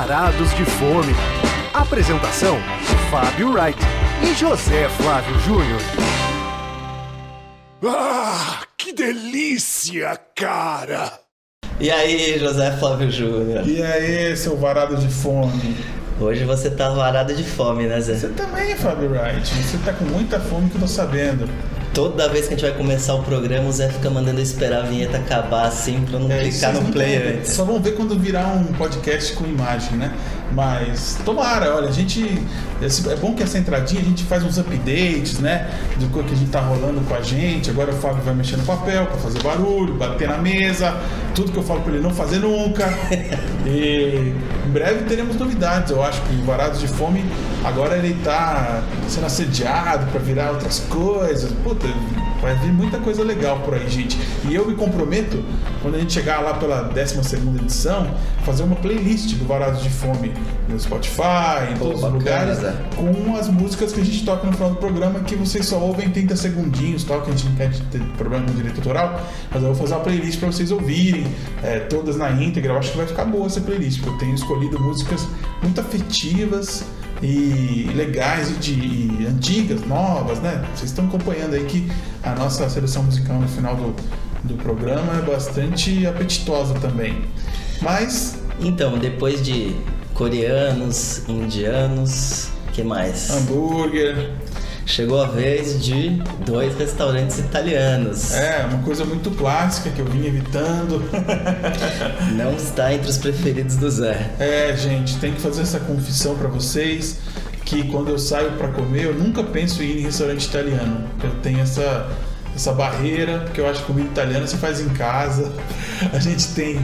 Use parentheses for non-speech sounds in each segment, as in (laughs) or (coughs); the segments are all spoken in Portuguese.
Varados de Fome. Apresentação: Fábio Wright e José Flávio Júnior. Ah, que delícia, cara! E aí, José Flávio Júnior? E aí, seu varado de fome? Hoje você tá varado de fome, né, Zé? Você também, Fábio Wright. Você tá com muita fome que eu tô sabendo. Toda vez que a gente vai começar o programa, o Zé fica mandando esperar a vinheta acabar assim pra não É, clicar no não play ver. antes. Só vão ver quando virar um podcast com imagem, né? Mas tomara, olha, a gente. esse- É bom que essa entradinha a gente faz uns updates, né? Do que a gente tá rolando com a gente. Agora o Fábio vai mexer no papel pra fazer barulho, bater na mesa, tudo que eu falo pra ele não fazer nunca. (laughs) e em breve teremos novidades. Eu acho que o Varados de Fome agora ele tá sendo assediado pra virar outras coisas. Puta, vai vir muita coisa legal por aí, gente. E eu me comprometo, quando a gente chegar lá pela 12 edição, fazer uma playlist do Varados de Fome no Spotify, em Pô, todos os lugares, Zé. com as músicas que a gente toca no final do programa, que vocês só ouvem 30 segundinhos, tal, que a gente não quer ter problema com direito autoral, mas eu vou fazer uma playlist pra vocês ouvirem, é, todas na íntegra. Eu acho que vai ficar boa essa playlist, porque eu tenho escolhido músicas muito afetivas e legais e, de, e antigas, novas, né? Vocês estão acompanhando aí que a nossa seleção musical no final do, do programa é bastante apetitosa também. Mas Então, depois de coreanos, indianos, que mais? hambúrguer, Chegou a vez de dois restaurantes italianos. é uma coisa muito clássica que eu vim evitando. (laughs) Não está entre os preferidos do Zé. É, gente, tem que fazer essa confissão pra vocês que quando eu saio pra comer, eu nunca penso em ir em restaurante italiano. Eu tenho essa essa barreira, porque eu acho que comida italiana você faz em casa. (laughs) A gente tem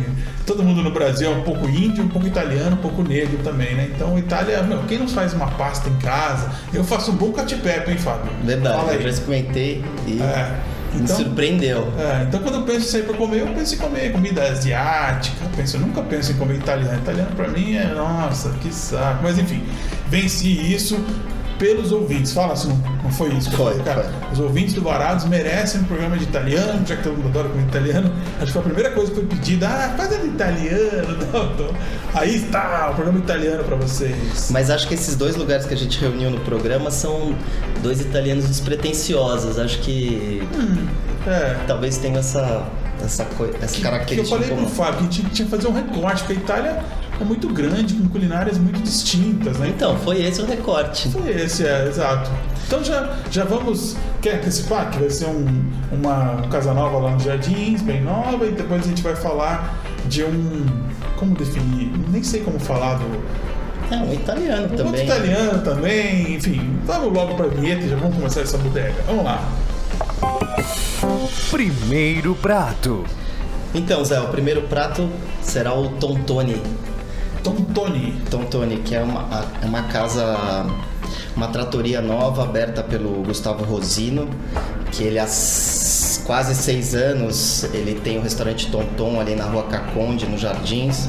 todo mundo no Brasil é um pouco índio, um pouco italiano, um pouco negro também, né? Então, Itália, meu, quem não faz uma pasta em casa? Eu faço um bom cacipepe, hein, Fábio? Verdade, eu já experimentei e É, me então- surpreendeu. É, então quando eu penso em sair pra comer, eu penso em comer comida asiática. Eu, penso, eu nunca penso em comer italiano. Italiano pra mim é, nossa, que saco. Mas enfim, venci isso pelos ouvintes. Fala se não, foi isso. Foi, falei, cara. foi. Os ouvintes do Varados merecem um programa de italiano, já que todo mundo adora comer italiano. Acho que foi a primeira coisa que foi pedida. Ah, faz ele italiano. (laughs) Não, não. Aí está, o programa italiano pra vocês. Mas acho que esses dois lugares que a gente reuniu no programa são dois italianos despretensiosos. Acho que É. talvez tenha essa, essa, coi- essa que, que eu característica falei pro comum. Fábio que a gente tinha que fazer um recorte, porque a Itália é muito grande, com culinárias muito distintas, né? Então, foi esse o recorte. Foi esse, é, exato. Então já, já vamos. Quer antecipar que vai ser um, uma casa nova lá nos Jardins, bem nova, e depois a gente vai falar de um. Como definir? Nem sei como falar do. É, um italiano Um outro também. italiano também, enfim. Vamos logo pra vinheta e já vamos começar essa bodega. Vamos lá. Primeiro prato. Então, Zé, o primeiro prato será o Tontoni. Tontoni, que é uma, é uma casa, uma tratoria nova aberta pelo Gustavo Rosino, que ele há quase seis anos ele tem o restaurante Tonton ali na rua Caconde, nos Jardins.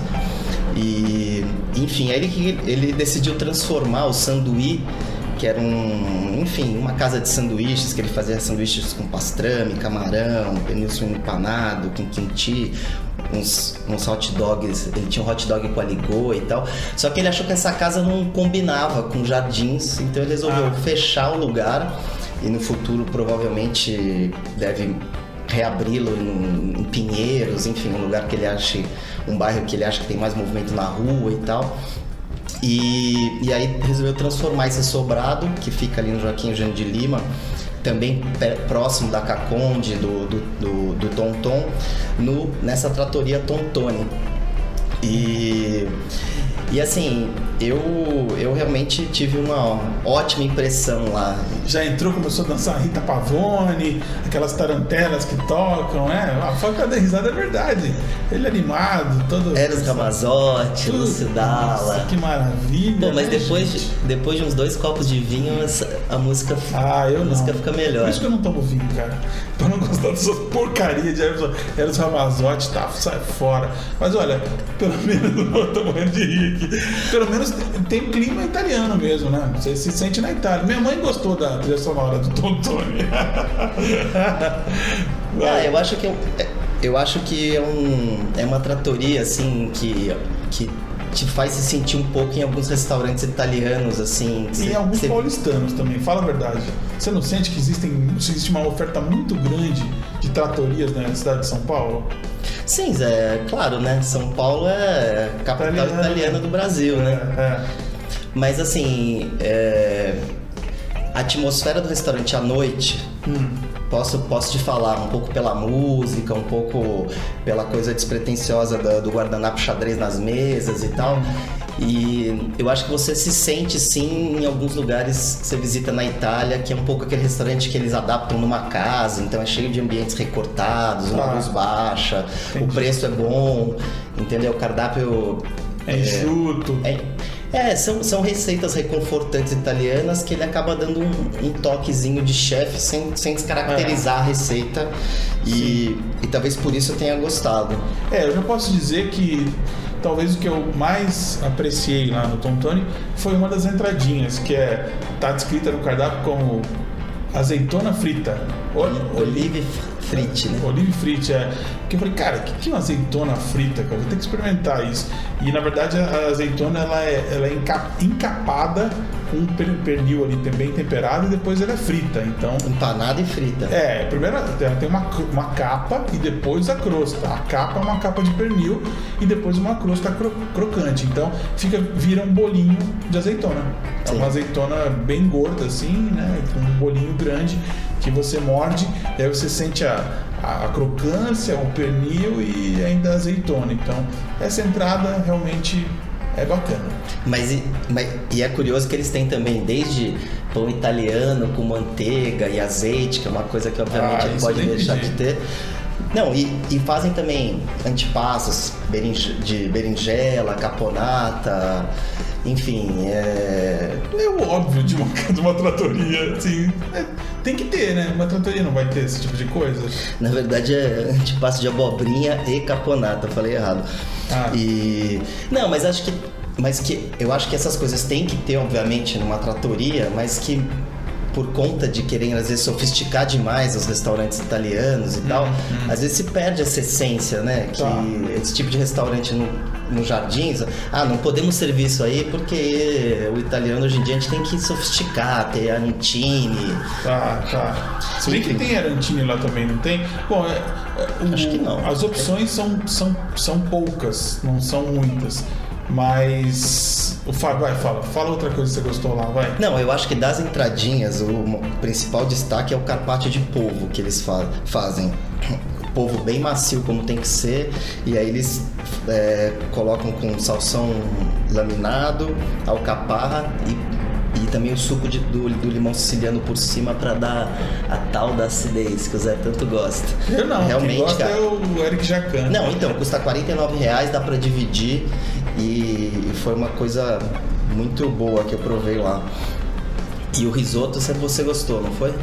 E, enfim, aí ele, ele decidiu transformar o sanduí, que era um, enfim, uma casa de sanduíches, que ele fazia sanduíches com pastrame, camarão, suíno empanado, com quinti, uns, uns hot dogs, ele tinha um hot dog com a ligô e tal. Só que ele achou que essa casa não combinava com jardins, então ele resolveu Ah. fechar o lugar e no futuro provavelmente deve reabri-lo em, em Pinheiros, enfim, um lugar que ele ache, um bairro que ele acha que tem mais movimento na rua e tal. E, e aí resolveu transformar esse sobrado, que fica ali no Joaquim Eugênio de Lima, também próximo da Caconde, do, do, do, do Tonton, no, nessa tratoria Tontone. E, e assim, eu, eu realmente tive uma ótima impressão lá. Já entrou, começou a dançar Rita Pavone, aquelas tarantelas que tocam, né? A Fábio da risada é verdade. Ele é animado, todo. Eros Ramazotti. Lúcio Nossa, que maravilha. Pô, mas né, depois, gente? de, depois de uns dois copos de vinho, a música, Ah, eu a não. música fica melhor. Por isso que eu não tomo vinho, cara. Pra não gostar dessa porcaria de Eros, Ramazotti, tá, sai fora. Mas olha, pelo (laughs) menos, eu tô morrendo de rir aqui. Pelo menos tem clima italiano mesmo, né? Você se sente na Itália. Minha mãe gostou da trilha sonora do Tontoni. (laughs) Ah, eu acho que é é- eu acho que é um é uma tratoria assim que que te faz se sentir um pouco em alguns restaurantes italianos, assim. E alguns cê- paulistanos também, fala a verdade. Você não sente que existem, existe uma oferta muito grande de tratorias na cidade de São Paulo? Sim, Zé, claro, né? São Paulo é a capital Italiana. italiana do Brasil, né? É. Mas assim, é, a atmosfera do restaurante à noite, Hum. Posso, posso te falar um pouco pela música, um pouco pela coisa despretensiosa da- do guardanapo xadrez nas mesas e tal. E eu acho que você se sente sim em alguns lugares que você visita na Itália, que é um pouco aquele restaurante que eles adaptam numa casa, então é cheio de ambientes recortados, uma Ah. luz baixa, o Entendi. preço é bom, entendeu? O cardápio É enxuto. é, é, são, são receitas reconfortantes italianas que ele acaba dando um, um toquezinho de chefe sem, sem descaracterizar a receita. E, e talvez por isso eu tenha gostado. É, eu já posso dizer que talvez o que eu mais apreciei lá no Tom Tony foi uma das entradinhas, que é tá descrita no cardápio como azeitona frita. O- Olive frite, né? Olive frite, é. Porque eu falei, cara, o que, que é uma azeitona frita, cara? Vou ter que experimentar isso. E na verdade a azeitona ela é, ela é enca- encapada com um per- pernil ali bem temperado e depois ela é frita. Então Empanada e frita. é, primeiro ela tem uma, uma capa e depois a crosta. A capa é uma capa de pernil e depois uma crosta cro- crocante. Então fica, vira um bolinho de azeitona. É Sim. uma azeitona bem gorda assim, né? Com um bolinho grande que você morde e aí você sente a, a, a crocância, o pernil e ainda a azeitona. Então essa entrada realmente é bacana. Mas, e- mas- e é curioso que eles têm também desde pão italiano com manteiga e azeite, que é uma coisa que obviamente Ah, pode deixar de ter. Não, e, e fazem também antepassos berinje- de berinjela, caponata, enfim, é, É o óbvio de uma, (laughs) de uma tratoria, assim. é, tem que ter, né? Uma tratoria não vai ter esse tipo de coisa. Na verdade é antipasto de abobrinha e caponata, eu falei errado. Ah. E não, mas acho que mas que eu acho que essas coisas têm que ter obviamente numa tratoria, mas que por conta de querem às vezes sofisticar demais os restaurantes italianos e tal, às vezes se perde essa essência, né? Que Tá. esse tipo de restaurante no, no jardins, ah, não podemos servir isso aí porque o italiano hoje em dia a gente tem que sofisticar, ter arantini, Tá, tá. Se bem que tem Arantini lá também, não tem? Bom, é, é, o- Acho que não. As opções são, são, são poucas, não são muitas. Mas. O Fábio, vai, fala. Fala outra coisa que você gostou lá, vai. Não, eu acho que das entradinhas, o principal destaque é o carpaccio de polvo que eles fa- fazem. Polvo bem macio, como tem que ser, e aí eles é, colocam com salsão laminado, alcaparra e, e também o suco de- do, do limão siciliano por cima para dar a tal da acidez que o Zé tanto gosta. Eu não, Realmente, gosta cara. é o Eric Jacan. Não, então, custa 49 reais, dá pra dividir e foi uma coisa muito boa que eu provei lá. E o risoto você- você gostou, não foi?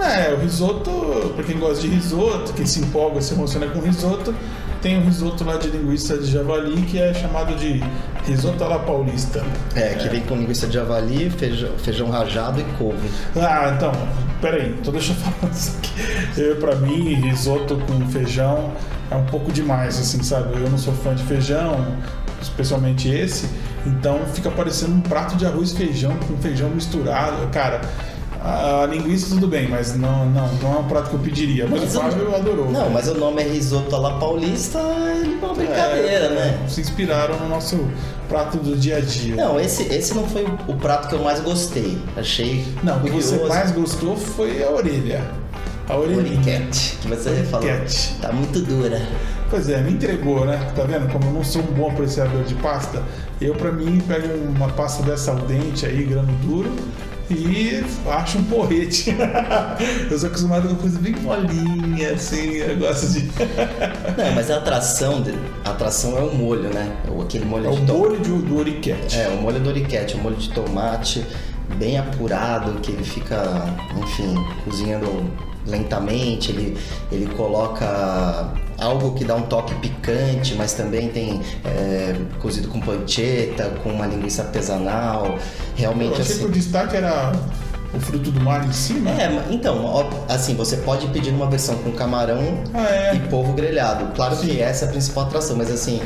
É, o risoto, pra quem gosta de risoto, quem se empolga, se emociona com risoto, tem o risoto lá de linguiça de javali que é chamado de risoto à la paulista. É, que vem com linguiça de javali, feijão, feijão rajado e couve. Ah, então, peraí, então deixa eu (laughs) falar isso aqui. Eu, pra mim, risoto com feijão é um pouco demais, assim, sabe? Eu não sou fã de feijão, especialmente esse, então fica parecendo um prato de arroz e feijão com feijão misturado. Cara, a linguiça tudo bem, mas não, não, não é um prato que eu pediria. Mas, o o- Fábio adorou. Não, mas o nome é risoto à la paulista, ele é uma brincadeira, É, né? Se inspiraram no nosso prato do dia a dia. Não, esse, esse não foi o prato que eu mais gostei. Achei Não, o que você mais gostou foi a orelha. A orelhinha. Oriquete, que você falou. Oriquete. Tá muito dura. Pois é, me entregou, né? Tá vendo? Como eu não sou um bom apreciador de pasta, eu pra mim pego uma pasta dessa al dente aí, grano duro, e acho um porrete. (laughs) eu sou acostumado com coisa bem molinha, assim, eu gosto de. Não, mas a atração, de- a atração é o molho, né? O- Aquele molho É o de tomate. molho de- do oriquete. É, o molho do oriquete, o molho de tomate bem apurado, que ele fica, enfim, cozinhando lentamente, ele, ele coloca algo que dá um toque picante, mas também tem é, cozido com pancetta, com uma linguiça artesanal, Eu realmente achei que o assim. destaque era o fruto do mar em cima. É, então, assim, você pode pedir uma versão com camarão Ah, é. e polvo grelhado. Claro que essa é a principal atração, mas assim,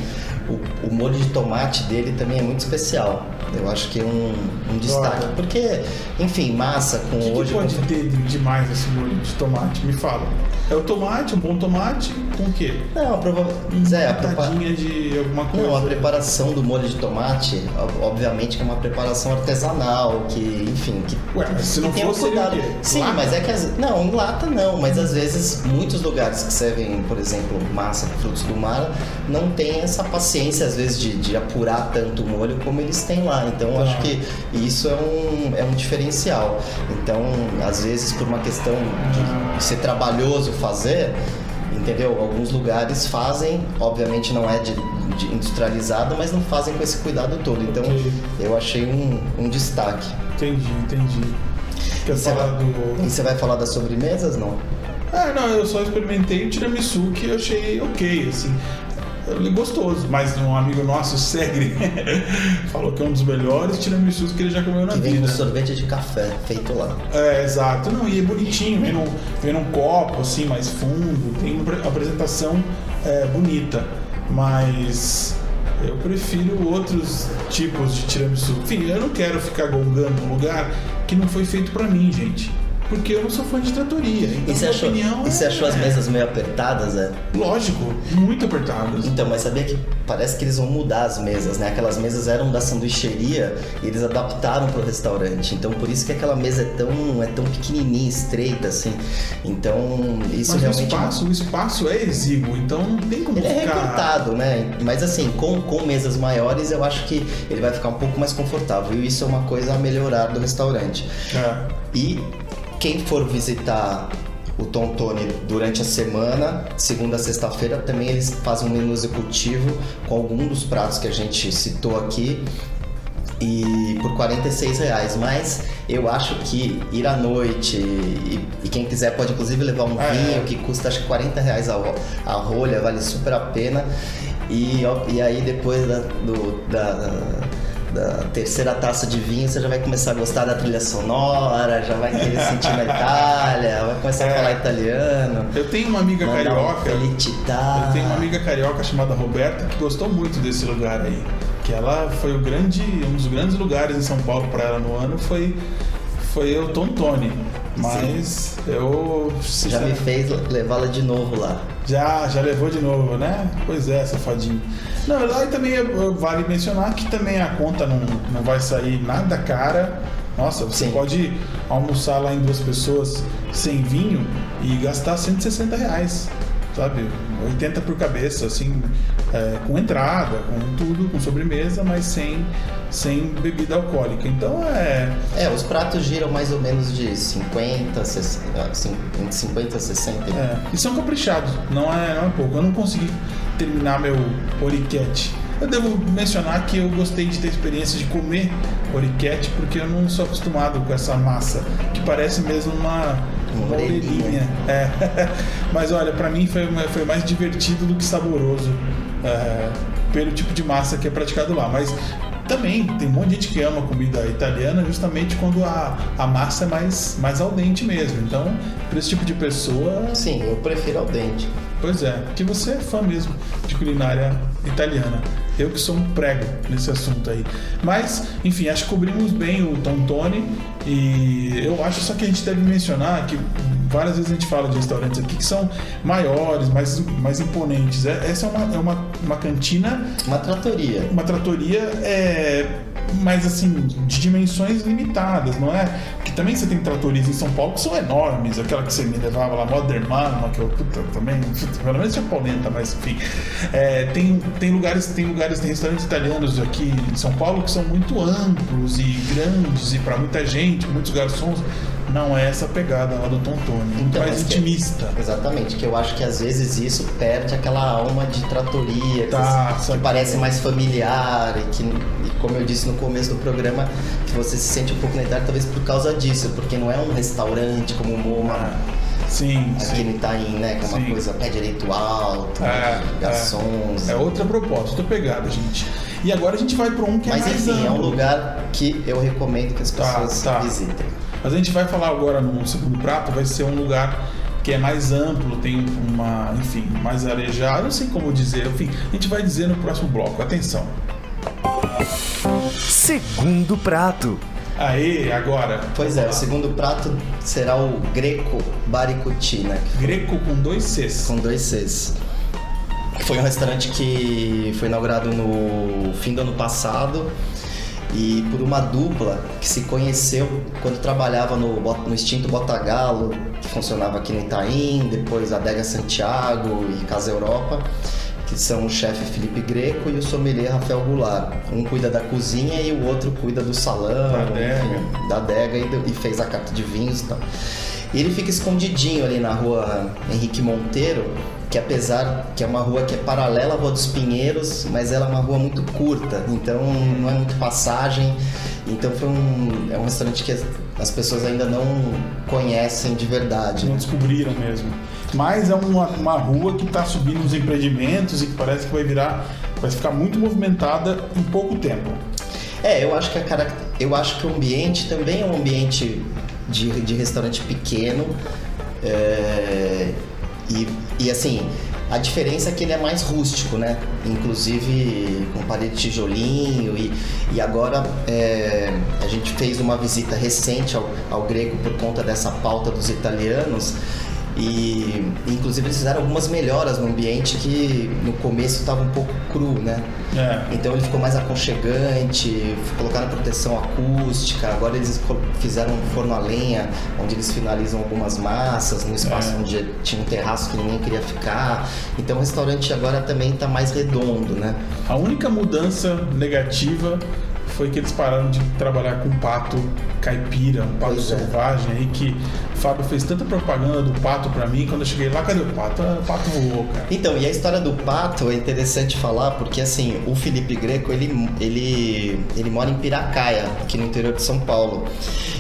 o, o molho de tomate dele também é muito especial. Eu acho que é um, um destaque. Olha. Porque, enfim, massa com O que, que hoje. pode com- ter de demais esse molho de tomate? Me fala. É o tomate, um bom tomate, com o quê? Não, provavelmente. É, a de alguma coisa. Não, a preparação do molho de tomate, ob- obviamente que é uma preparação artesanal, que, enfim, que Ué, mas se não tem um fosse, cuidado. Sim, Lata? mas é que as... não, em lata não, mas às vezes muitos lugares que servem, por exemplo, massa com frutos do mar, não tem essa paciência às vezes de, de apurar tanto o molho como eles têm lá. Então Tá. acho que isso é um, é um diferencial. Então, às vezes por uma questão de ser trabalhoso fazer, entendeu? Alguns lugares fazem, obviamente não é de, de industrializado, mas não fazem com esse cuidado todo. Então Ok. eu achei um, um destaque. Entendi, entendi. Quer Você falar vai- do. E você vai falar das sobremesas, não? Ah, não, eu só experimentei o tiramisu que eu achei ok, assim. Ele é gostoso, mas um amigo nosso, o Segre, (laughs) falou que é um dos melhores tiramisus que ele já comeu na Que vem com vida. sorvete de café feito lá. É, exato. Não, e é bonitinho, vem num, vem num copo, assim, mais fundo, tem uma apre- apresentação é, bonita, mas eu prefiro outros tipos de tiramisu. Enfim, eu não quero ficar gongando um lugar que não foi feito pra mim, gente. Porque eu não sou fã de tratoria. Então, E você achou, opinião e você é- achou as mesas meio apertadas, é? Lógico, muito apertadas. Então, mas sabia que parece que eles vão mudar as mesas, né? Aquelas mesas eram da sanduicheria e eles adaptaram pro restaurante. Então, por isso que aquela mesa é tão, é tão pequenininha, estreita, assim. Então, isso Mas o realmente... espaço, o espaço é exíguo, então não tem como Ele é ficar... recortado, né? Mas assim, com, com mesas maiores, eu acho que ele vai ficar um pouco mais confortável. E isso é uma coisa a melhorar do restaurante. É. E quem for visitar o Tontone durante a semana, segunda a sexta-feira, também eles fazem um menu executivo com algum dos pratos que a gente citou aqui e por 46 reais. Mas eu acho que ir à noite e, e quem quiser pode inclusive levar um É. vinho que custa acho que 40 reais a, a rolha, vale super a pena. E, e aí depois da, do- da, da terceira taça de vinho você já vai começar a gostar da trilha sonora, já vai querer sentir na Itália, vai começar É. a falar italiano. Eu tenho uma amiga um carioca... Felicità. Eu tenho uma amiga carioca chamada Roberta que gostou muito desse lugar aí. Que ela foi o grande, um dos grandes lugares em São Paulo para ela no ano foi foi o Tontone. Mas eu Já me fez levá-la de novo lá. já já levou de novo, né? Pois é, safadinho. Não, lá também vale mencionar que também a conta não, não vai sair nada cara. Nossa, você Sim. pode almoçar lá em duas pessoas sem vinho e gastar 160 reais, sabe? 80 por cabeça, assim, é, com entrada, com tudo, com sobremesa, mas sem, sem bebida alcoólica. Então é. É, os pratos giram mais ou menos de 50, 60, ah, cin- entre 50 e 60. É, e são caprichados, não é, não é pouco. Eu não consegui terminar meu oriquete. Eu devo mencionar que eu gostei de ter experiência de comer oriquete porque eu não sou acostumado com essa massa, que parece mesmo uma, Uma orelhinha. É. (laughs) Mas olha, pra mim foi, foi mais divertido do que saboroso é, pelo tipo de massa que é praticado lá. Mas também tem um monte de gente que ama comida italiana justamente quando a, a massa é mais, mais al dente mesmo. Então, para esse tipo de pessoa, Sim, eu prefiro ao dente. Pois é, que você é fã mesmo de culinária italiana. Eu que sou um prego nesse assunto aí. Mas, enfim, acho que cobrimos bem o Tontone e eu acho só que a gente deve mencionar que várias vezes a gente fala de restaurantes aqui que são maiores, mais, mais imponentes. É- Essa é uma, é uma, uma cantina Uma tratoria. uma tratoria é mas assim de dimensões limitadas não é? Que também você tem tratorias em São Paulo que são enormes aquela que você me levava lá Modern Mama que eu puta, também pelo menos japonesa mas enfim. É, tem tem lugares tem lugares tem restaurantes italianos aqui em São Paulo que são muito amplos e grandes e para muita gente muitos garçons não é essa pegada lá do Tontone muito Então, mais mas que- intimista Exatamente, que eu acho que às vezes isso perde aquela alma de tratoria, que, Tá, que saquei. parece mais familiar e que, e como eu disse no começo do programa, que você se sente um pouco na Itália talvez por causa disso, porque não é um restaurante como o MoMA sim aqui sim no Itaim, né? Que é uma Sim. coisa pé direito alto, É, de garçons. É outra proposta, outra pegada, gente. E agora a gente vai para um que é Mas mais enfim, é um amplo. lugar que eu recomendo que as Tá, pessoas tá. visitem. Mas a gente vai falar agora no segundo prato, vai ser um lugar que é mais amplo, tem uma, enfim, mais arejado, não sei como dizer, enfim, a gente vai dizer no próximo bloco. Atenção. Segundo prato. Aê, agora. Pois é, o segundo prato será o Greco Baricutina, Greco com dois Cs. com dois Cs. Foi um restaurante que foi inaugurado no fim do ano passado e por uma dupla que se conheceu quando trabalhava no, no extinto Botagalo, que funcionava aqui no Itaim, depois Adega Santiago e Casa Europa, que são o chefe Felipe Greco e o sommelier Rafael Goulart. Um cuida da cozinha e o outro cuida do salão, Da adega. da adega e, e fez a carta de vinhos e tal. E ele fica escondidinho ali na rua Henrique Monteiro, que apesar que é uma rua que é paralela à Rua dos Pinheiros, mas ela é uma rua muito curta, então não é muito passagem. Então foi um, é um restaurante que as, as pessoas ainda não conhecem de verdade. Não descobriram mesmo. Mas é uma, uma rua que está subindo os empreendimentos e que parece que vai virar, vai ficar muito movimentada em pouco tempo. É, eu acho que a carac- eu acho que o ambiente também é um ambiente de, de restaurante pequeno. é, e, e assim, a diferença é que ele é mais rústico, né? Inclusive com parede de tijolinho e, e agora é, a gente fez uma visita recente ao, ao Greco por conta dessa pauta dos italianos e inclusive eles fizeram algumas melhoras no ambiente que no começo estava um pouco cru, né? É. Então ele ficou mais aconchegante, colocaram proteção acústica, agora eles fizeram um forno a lenha, onde eles finalizam algumas massas, no espaço É. onde tinha um terraço que ninguém queria ficar. Então o restaurante agora também está mais redondo, né? A única mudança negativa foi que eles pararam de trabalhar com pato caipira, um pato Pois é. selvagem aí que o Fábio fez tanta propaganda do pato pra mim, quando eu cheguei lá, cadê o pato? Ah, O pato voou, cara. Então, e a história do pato é interessante falar porque assim, o Felipe Greco, ele, ele, ele mora em Piracaia, aqui no interior de São Paulo.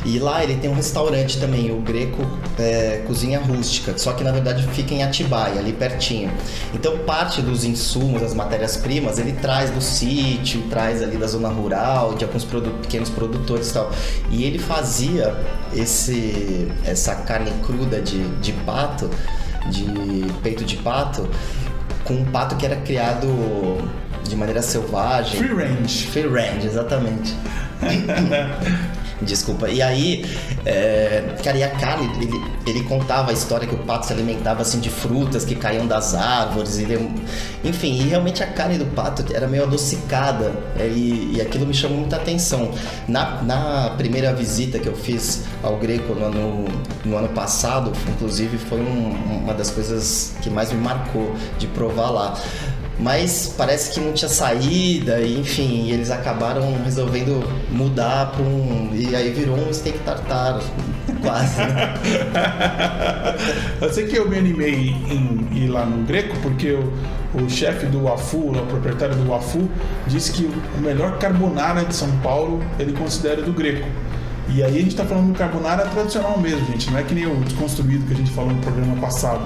E lá ele tem um restaurante também, o Greco é, Cozinha Rústica, só que na verdade fica em Atibaia, ali pertinho. Então, parte dos insumos, das matérias-primas, ele traz do sítio, traz ali da zona rural, de alguns produ- pequenos produtores e tal. E ele fazia esse, essa carne cruda de, de pato, de peito de pato, com um pato que era criado de maneira selvagem. Free range. Free range, exatamente. (laughs) Desculpa. E aí, é, cara, e a carne, ele, ele contava a história que o pato se alimentava assim de frutas que caíam das árvores. Ele, enfim, e realmente a carne do pato era meio adocicada. é, e, e aquilo me chamou muita atenção. Na, na primeira visita que eu fiz ao Greco no ano, no ano passado, inclusive, foi um- uma das coisas que mais me marcou de provar lá. Mas parece que não tinha saída, enfim, e eles acabaram resolvendo mudar para um. E aí virou um steak tartar, quase. (laughs) Eu sei que eu me animei em ir lá no Greco porque o, chefe do Wafu, o proprietário do Wafu, disse que o melhor carbonara de São Paulo ele considera do Greco. E aí a gente tá falando do carbonara tradicional mesmo, gente. Não é que nem o desconstruído que a gente falou no programa passado,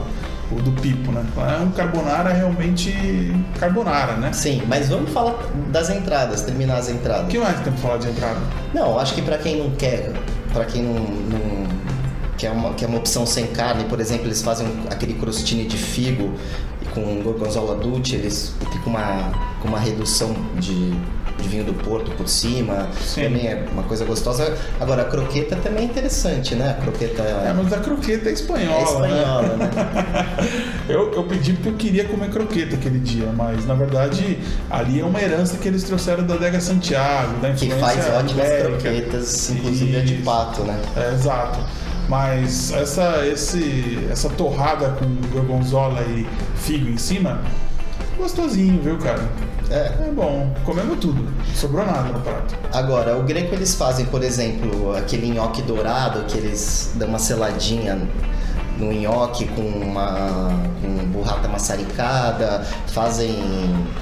o do Pipo, né? É um carbonara realmente carbonara, né? Sim, mas vamos falar das entradas, terminar as O entradas. que mais tem pra falar de entrada? Não, acho que para quem não quer, para quem não, não quer, uma, quer uma opção sem carne, por exemplo, eles fazem aquele crostini de figo com gorgonzola dulce, eles ficam uma, com uma redução de, de vinho do Porto por cima, Sim. também é uma coisa gostosa. Agora, a croqueta também é interessante, né? A croqueta É, mas a croqueta é espanhola, é espanhola, né? né? (laughs) Eu, eu pedi porque eu queria comer croqueta aquele dia, mas na verdade ali é uma herança que eles trouxeram da Adega Santiago, da Que faz ótimas ibérica. croquetas, inclusive de pato, né? É, exato. Mas essa, esse, essa torrada com gorgonzola e figo em cima, gostosinho, viu, cara? É. É bom. Comemos tudo. Sobrou nada no prato. Agora, o greco eles fazem, por exemplo, aquele nhoque dourado que eles dão uma seladinha no nhoque com uma com burrata maçaricada, fazem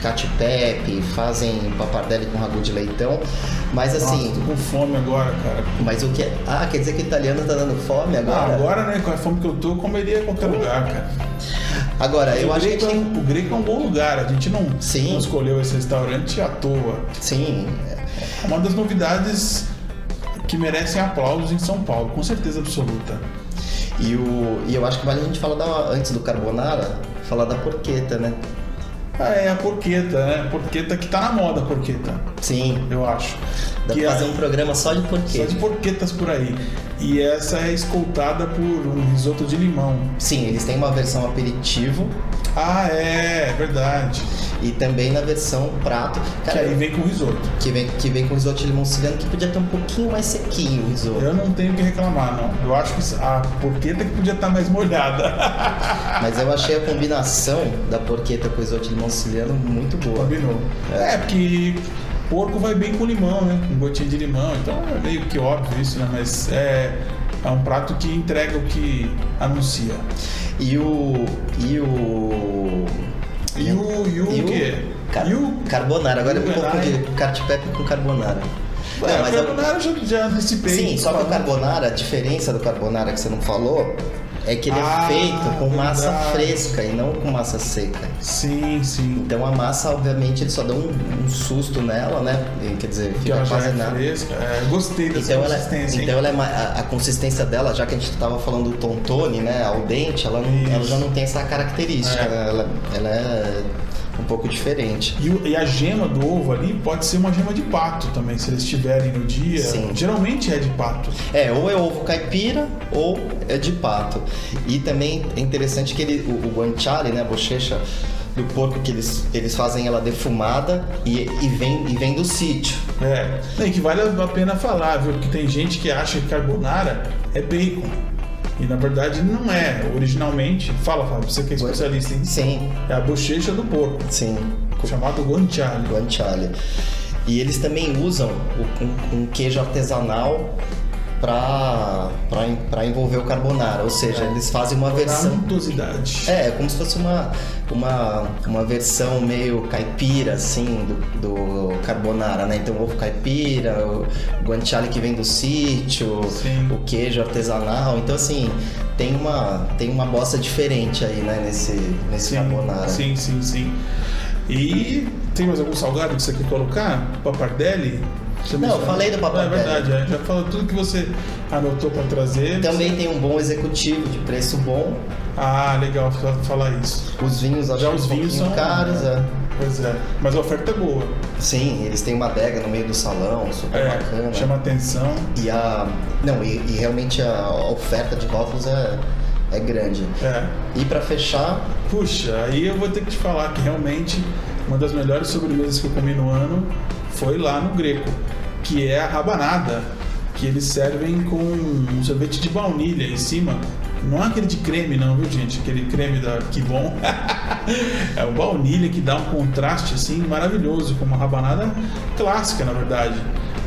cacio-pepe, fazem papardelli com ragu de leitão, mas assim, Nossa, tô com fome agora, cara. mas o que é... Ah, quer dizer que o italiano tá dando fome Ah, agora? agora, né, com a fome que eu tô, eu comeria em qualquer lugar, cara. Agora, eu acho que é, um- o greco é um bom lugar, a gente não, Sim. não escolheu esse restaurante à toa. Sim, É uma das novidades que merecem aplausos em São Paulo, com certeza absoluta. E, o, e eu acho que vale a gente falar da, antes do carbonara, falar da porqueta, né? Ah, é a porqueta, né? Porqueta que tá na moda, a porqueta, Sim, eu acho. dá Que pra fazer é- um programa só de Só porqueta. de porquetas por aí. E essa é escoltada por um risoto de limão. Sim, eles têm uma versão aperitivo Ah, é, é verdade. e também na versão prato. Que Cara, aí vem com risoto. que vem, que vem com risoto de limão siciliano, que podia ter um pouquinho mais sequinho o risoto. Eu não tenho o que reclamar, não. Eu acho que a porqueta que podia estar mais molhada. (laughs) Mas eu achei a combinação da porqueta com risoto de limão siciliano muito boa. Combinou. É, porque porco vai bem com limão, né? Com gotinha de limão. Então é meio que óbvio isso, né? Mas é, é um prato que entrega o que anuncia. E o. E o. E o, e o, E o quê? Car- E o Carbonara, agora eu me confundi. Cartipepe com carbonara. Não, o mas carbonara eu já, já antecipei. Sim, só que o carbonara, a diferença do carbonara que você não falou é que ele Ah, é feito com massa verdade. fresca e não com massa seca. Sim, sim. Então a massa, obviamente, ele só dá um, um susto nela, né? Quer dizer, fica ela quase é nada. fresca. É, gostei dessa Então, ela, consistência. hein? então ela é a, a consistência dela, já que a gente estava falando do tontone, né, ao dente, ela, não, ela já não tem essa característica, É. né? ela, ela é pouco diferente. E, e a gema do ovo ali pode ser uma gema de pato também, se eles tiverem no dia. Sim. Geralmente é de pato. É, ou é ovo caipira ou é de pato. E também é interessante que ele, o, o guanciale, né, a bochecha do porco que eles, eles fazem ela defumada e, e, vem, e vem do sítio. É. E que vale a pena falar, viu? Porque tem gente que acha que carbonara é bacon. E na verdade não é. Originalmente, fala, Fábio, você que é especialista em Sim, É a bochecha do porco, sim, chamado guanciale. guanciale. E eles também usam um queijo artesanal para envolver o carbonara, ou seja, eles fazem uma versão untuosidade. É, como se fosse uma, uma, uma versão meio caipira, assim, do, do carbonara, né? Então, ovo caipira, o guanciale que vem do sítio, Sim. o queijo artesanal. Então, assim, tem uma, tem uma bosta diferente aí, né? Nesse, nesse Sim, carbonara. sim, sim, sim. E tem mais algum salgado que você quer colocar? Papardelli? Você Não, eu falei do papardelli. É verdade, é. já falou tudo que você anotou para trazer. Também tem um bom executivo de preço bom. Ah, legal fa- falar isso. Os vinhos, acho Já que os um vinhos são caros, é. Pois é, mas a oferta é boa. Sim, eles têm uma adega no meio do salão, super É, bacana. chama atenção. E a. Não, e, e realmente a oferta de rótulos é, é grande. É. E pra fechar, Puxa, aí eu vou ter que te falar que realmente uma das melhores sobremesas que eu comi no ano foi lá no Greco, que é a rabanada, que eles servem com um sorvete de baunilha em cima. Não é aquele de creme não, viu gente? Aquele creme da Que Bom. (laughs) é o baunilha que dá um contraste assim maravilhoso com uma rabanada clássica, na verdade.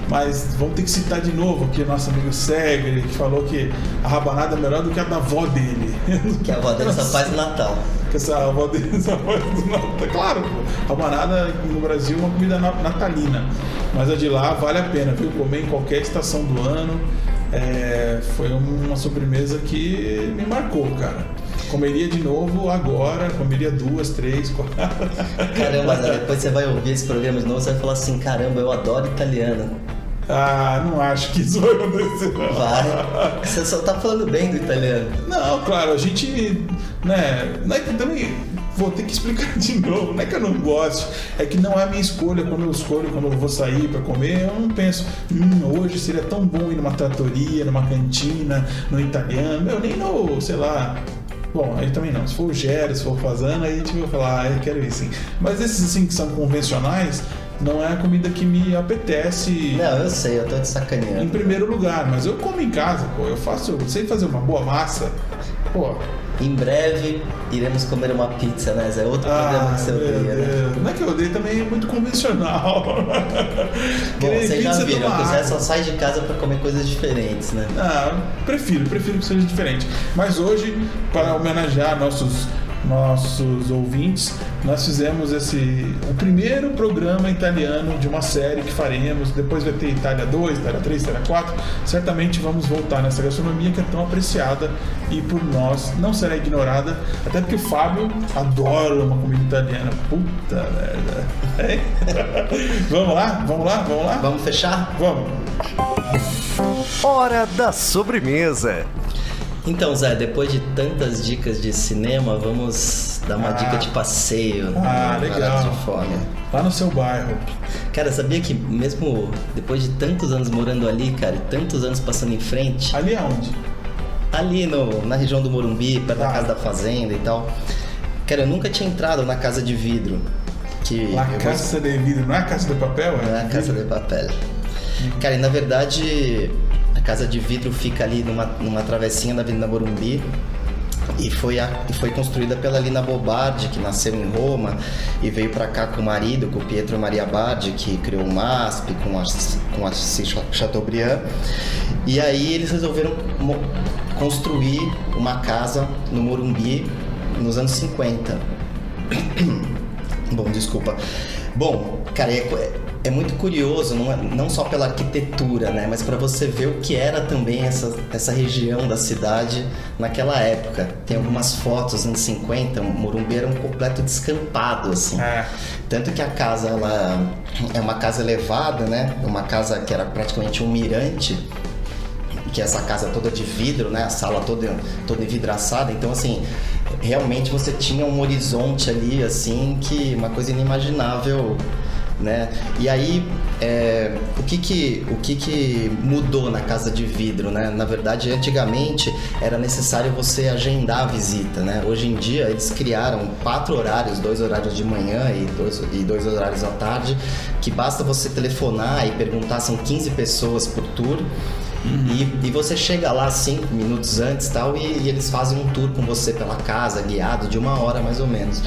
Mas vamos ter que citar de novo aqui o nosso amigo Segre, que falou que a rabanada é melhor do que a da avó dele. que a avó dele só faz Natal. Essa avó dele essa avó do Natal. Claro, rabanada no Brasil é uma comida na- natalina. Mas a de lá vale a pena, viu? Comer em qualquer estação do ano. É, foi uma sobremesa que me marcou, cara. Comeria de novo agora, comeria duas, três, quatro. Caramba, depois você vai ouvir esse programa de novo, você vai falar assim, caramba, eu adoro italiano. Ah, não acho que isso vai acontecer. não. Vai. Você só tá falando bem do italiano. Não, claro, a gente, né, não é que também vou ter que explicar (laughs) de novo, não é que eu não gosto, é que não é a minha escolha, quando eu escolho, quando eu vou sair para comer, eu não penso, hum, hoje seria tão bom ir numa tratoria, numa cantina, no italiano, meu, nem no, sei lá, Bom, aí também não. Se for o Gera, se for o Fazana, aí a gente vai falar, ah, eu quero ir sim. Mas esses assim que são convencionais, não é a comida que me apetece Não, eu sei, eu tô te em sacaneando. primeiro lugar, mas eu como em casa, pô. Eu faço, eu sei fazer uma boa massa. Pô, Em breve iremos comer uma pizza, né, Zé? Outro programa ah, que você odeia, né? Não é que eu odeio, também é muito convencional. Bom, (laughs) vocês já viram que água. só sai de casa pra comer coisas diferentes, né? Ah, prefiro, prefiro que seja diferente. Mas hoje, para homenagear nossos nossos ouvintes, nós fizemos esse o primeiro programa italiano de uma série que faremos. Depois vai ter Itália 2, Itália 3, Itália 4. Certamente vamos voltar nessa gastronomia que é tão apreciada e por nós não será ignorada, até porque o Fábio adora uma comida italiana. Puta merda. É? (laughs) vamos lá? Vamos lá? Vamos lá? Vamos fechar? Vamos. Hora da sobremesa. Então, Zé, depois de tantas dicas de cinema, vamos dar uma Ah. dica de passeio Ah, no legal. De Fome. Lá no seu bairro. Cara, sabia que mesmo depois de tantos anos morando ali, cara, e tantos anos passando em frente, Ali aonde? ali no, na região do Morumbi, perto Tá. da casa da fazenda e tal, cara, eu nunca tinha entrado na casa de vidro. Que La eu vou- Casa de Vidro. Não é a Casa de Papel? Não é a casa de papel. Cara, e na verdade, casa de vidro fica ali numa, numa travessinha da Avenida Morumbi. E foi, a- foi construída pela Lina Bobardi, que nasceu em Roma e veio pra cá com o marido, com o Pietro Maria Bardi, que criou o MASP, com a, com a Chateaubriand. E aí eles resolveram construir uma casa no Morumbi nos anos 50. (coughs) Bom, desculpa. Bom, cara, é, é muito curioso, não, é- não só pela arquitetura, né? Mas para você ver o que era também essa, essa região da cidade naquela época. Tem algumas fotos nos anos 50, o Morumbi era um completo descampado, assim. É. Tanto que a casa, ela é uma casa elevada, né? Uma casa que era praticamente um mirante que é essa casa toda de vidro, né? A sala toda, toda envidraçada. Então, assim, realmente você tinha um horizonte ali, assim, que uma coisa inimaginável, né? E aí, é, o, que que, o que que mudou na casa de vidro, né? Na verdade, antigamente era necessário você agendar a visita, né? Hoje em dia, eles criaram quatro horários, dois horários de manhã e dois, e dois horários à tarde, que basta você telefonar e perguntar, são 15 pessoas por tour. E, e você chega lá cinco minutos antes tal, e, e eles fazem um tour com você pela casa, guiado de uma hora mais ou menos.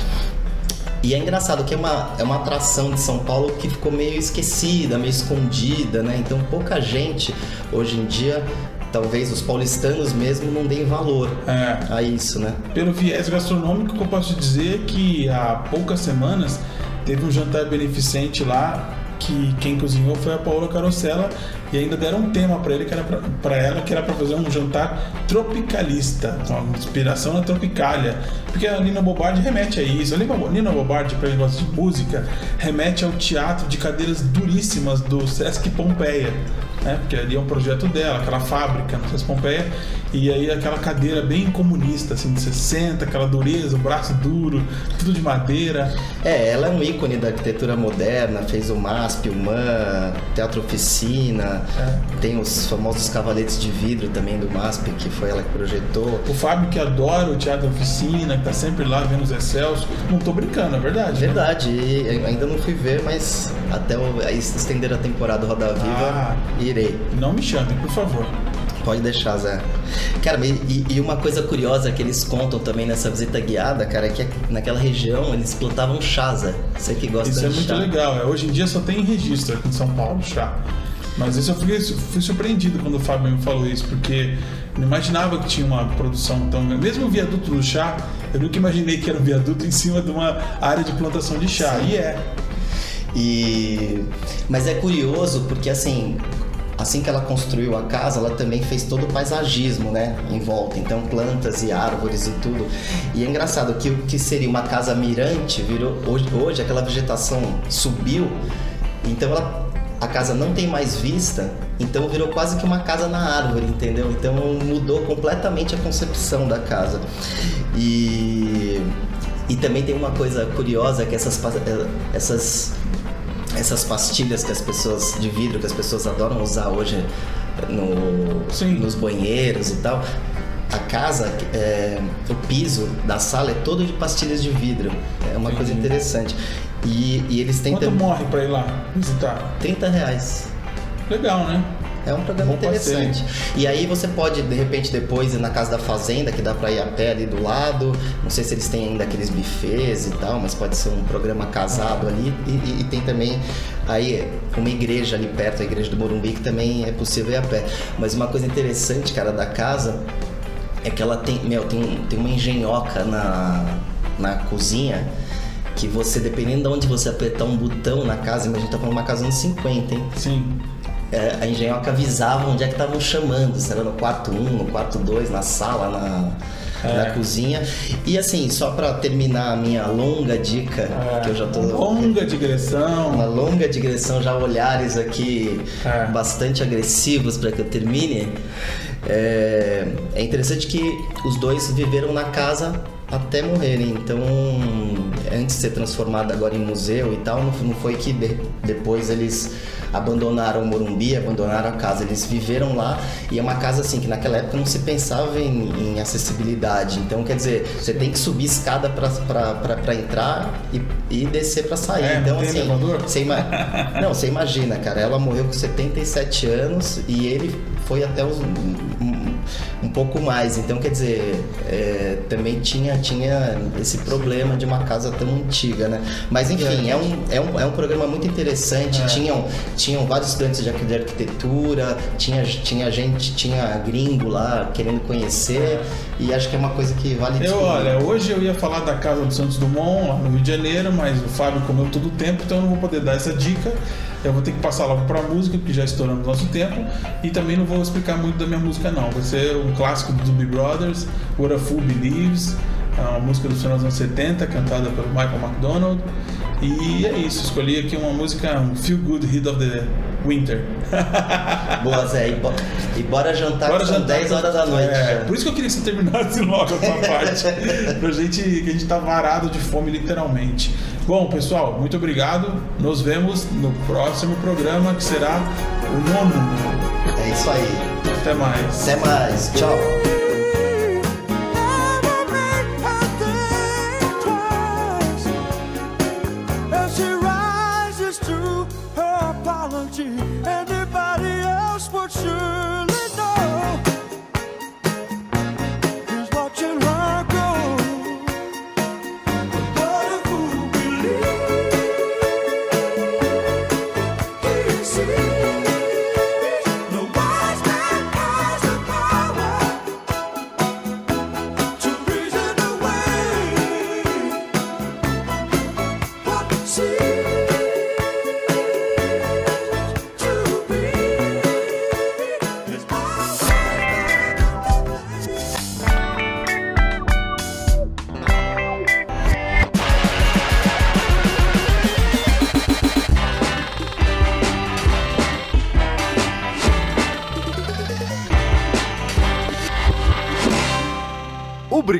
E é engraçado que é uma, é uma atração de São Paulo que ficou meio esquecida, meio escondida, né? Então pouca gente hoje em dia, talvez os paulistanos mesmo, não deem valor É. a isso, né? Pelo viés gastronômico, que eu posso dizer que há poucas semanas teve um jantar beneficente lá que quem cozinhou foi a Paola Carosella e ainda deram um tema para ele que era para ela que era para fazer um jantar tropicalista, uma inspiração na Tropicália, porque a Nina Bobardi remete a isso. A Nina Bobardi, para quem gosta de música, remete ao teatro de cadeiras duríssimas do Sesc Pompeia, né? Porque ali é um projeto dela, aquela fábrica no Sesc Pompeia, e aí aquela cadeira bem comunista, assim, de 60, aquela dureza, o braço duro, tudo de madeira. É, ela é um ícone da arquitetura moderna, fez o MASP, o MAN, Teatro Oficina, tem os famosos cavaletes de vidro também do MASP, que foi ela que projetou. O Fábio que adora o Teatro Oficina, que tá sempre lá vendo os Excelsos. Não tô brincando, é verdade. né? Verdade, e eu ainda não fui ver, mas até o- aí estender a temporada Roda Viva, Ah. Irei. Não me chame, por favor. Pode deixar, Zé. Cara, e, e uma coisa curiosa que eles contam também nessa visita guiada, cara, é que naquela região eles plantavam chá, Zé. Você que gosta Isso é de muito chá. legal. é. Hoje em dia só tem registro aqui em São Paulo, chá. Mas isso eu fui, fui surpreendido quando o Fábio me falou isso, porque não imaginava que tinha uma produção tão grande. Mesmo o viaduto do chá, eu nunca imaginei que era um viaduto em cima de uma área de plantação de chá. E é. E mas é curioso porque assim, assim que ela construiu a casa, ela também fez todo o paisagismo, né, em volta. Então plantas e árvores e tudo. E é engraçado que o que seria uma casa mirante virou hoje, hoje aquela vegetação subiu. Então ela a casa não tem mais vista, então virou quase que uma casa na árvore, entendeu? Então mudou completamente a concepção da casa. E e também tem uma coisa curiosa que essas eh, essas essas pastilhas que as pessoas de vidro que as pessoas adoram usar hoje no, Sim. nos banheiros e tal. A casa, é, o piso da sala é todo de pastilhas de vidro. É uma coisa Entendi. interessante. E, e eles têm Quanto morre pra ir lá visitar? 30 reais. Legal, né? É um programa Bom passeio. interessante. E aí você pode, de repente, depois ir na casa da fazenda, que dá pra ir a pé ali do lado. Não sei se eles têm ainda aqueles buffets e tal, mas pode ser um programa casado ali. E, e- e tem também aí uma igreja ali perto, a igreja do Morumbi, que também é possível ir a pé. Mas uma coisa interessante, cara, da casa é que ela tem, meu, tem, tem uma engenhoca na, na cozinha que você, dependendo de onde você apertar um botão na casa, imagina, tá falando uma casa anos 50, hein? Sim. É, a engenhoca avisava onde é que estavam chamando, se era no quarto 1, no quarto 2, na sala, na, na cozinha. E assim, só pra terminar a minha longa dica, É, que eu já tô. Longa digressão. Uma longa digressão, já olhares aqui É. bastante agressivos para que eu termine. é, é interessante que os dois viveram na casa até morrerem. Então, antes de ser transformado agora em museu e tal, não, foi que de, depois eles abandonaram o Morumbi, abandonaram a casa. Eles viveram lá e é uma casa assim que naquela época não se pensava em, em acessibilidade. Então, quer dizer, você tem que subir escada para entrar e, e descer para sair. É, então, assim, você ima... (laughs) não, você imagina, cara, ela morreu com 77 anos e ele foi até os um pouco mais. Então, quer dizer, é, também tinha, tinha esse problema de uma casa tão antiga, né? Mas, enfim, é um, é um, é um programa muito interessante. É. Tinham, tinham vários estudantes de arquitetura, tinha, tinha gente, tinha gringo lá querendo conhecer. E acho que é uma coisa que vale eu, Olha, hoje eu ia falar da Casa do Santos Dumont, lá no Rio de Janeiro, mas o Fábio comeu todo o tempo, então eu não vou poder dar essa dica. Eu vou ter que passar logo para a música, porque já estouramos nosso tempo. E também não vou explicar muito da minha música, não. Vai ser um clássico do Doobie Brothers, What a Fool Believes, é uma música dos anos 70, cantada pelo Michael McDonald. E é isso, escolhi aqui uma música um Feel Good Hit of the Winter. (laughs) Boa, Zé. E, bo e bora jantar, bora jantar 10 horas da noite. É, por isso que eu queria que você terminasse (laughs) logo essa parte. pra gente, que a gente tá varado de fome, literalmente. Bom, pessoal, muito obrigado. Nos vemos no próximo programa, que será o nono. É isso aí. Até mais. Até mais. Tchau.